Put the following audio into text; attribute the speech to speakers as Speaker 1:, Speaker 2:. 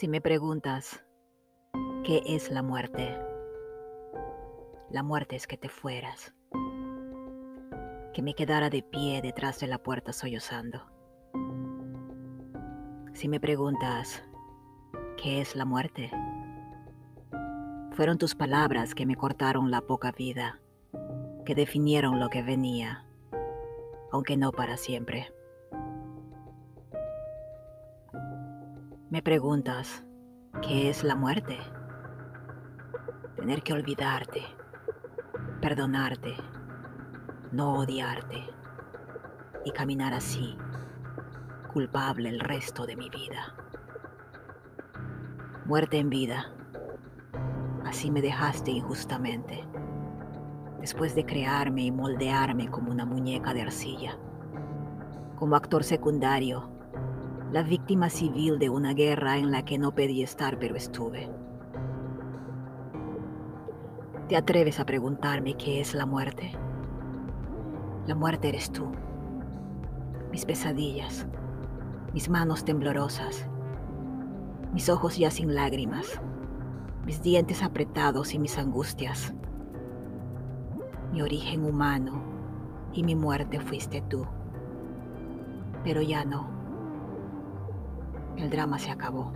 Speaker 1: Si me preguntas, ¿qué es la muerte? La muerte es que te fueras, que me quedara de pie detrás de la puerta sollozando. Si me preguntas, ¿qué es la muerte? Fueron tus palabras que me cortaron la poca vida, que definieron lo que venía, aunque no para siempre. Me preguntas, ¿qué es la muerte? Tener que olvidarte, perdonarte, no odiarte y caminar así, culpable el resto de mi vida. Muerte en vida, así me dejaste injustamente, después de crearme y moldearme como una muñeca de arcilla, como actor secundario la víctima civil de una guerra en la que no pedí estar pero estuve. ¿Te atreves a preguntarme qué es la muerte? La muerte eres tú, mis pesadillas, mis manos temblorosas, mis ojos ya sin lágrimas, mis dientes apretados y mis angustias. Mi origen humano y mi muerte fuiste tú, pero ya no el drama se acabó.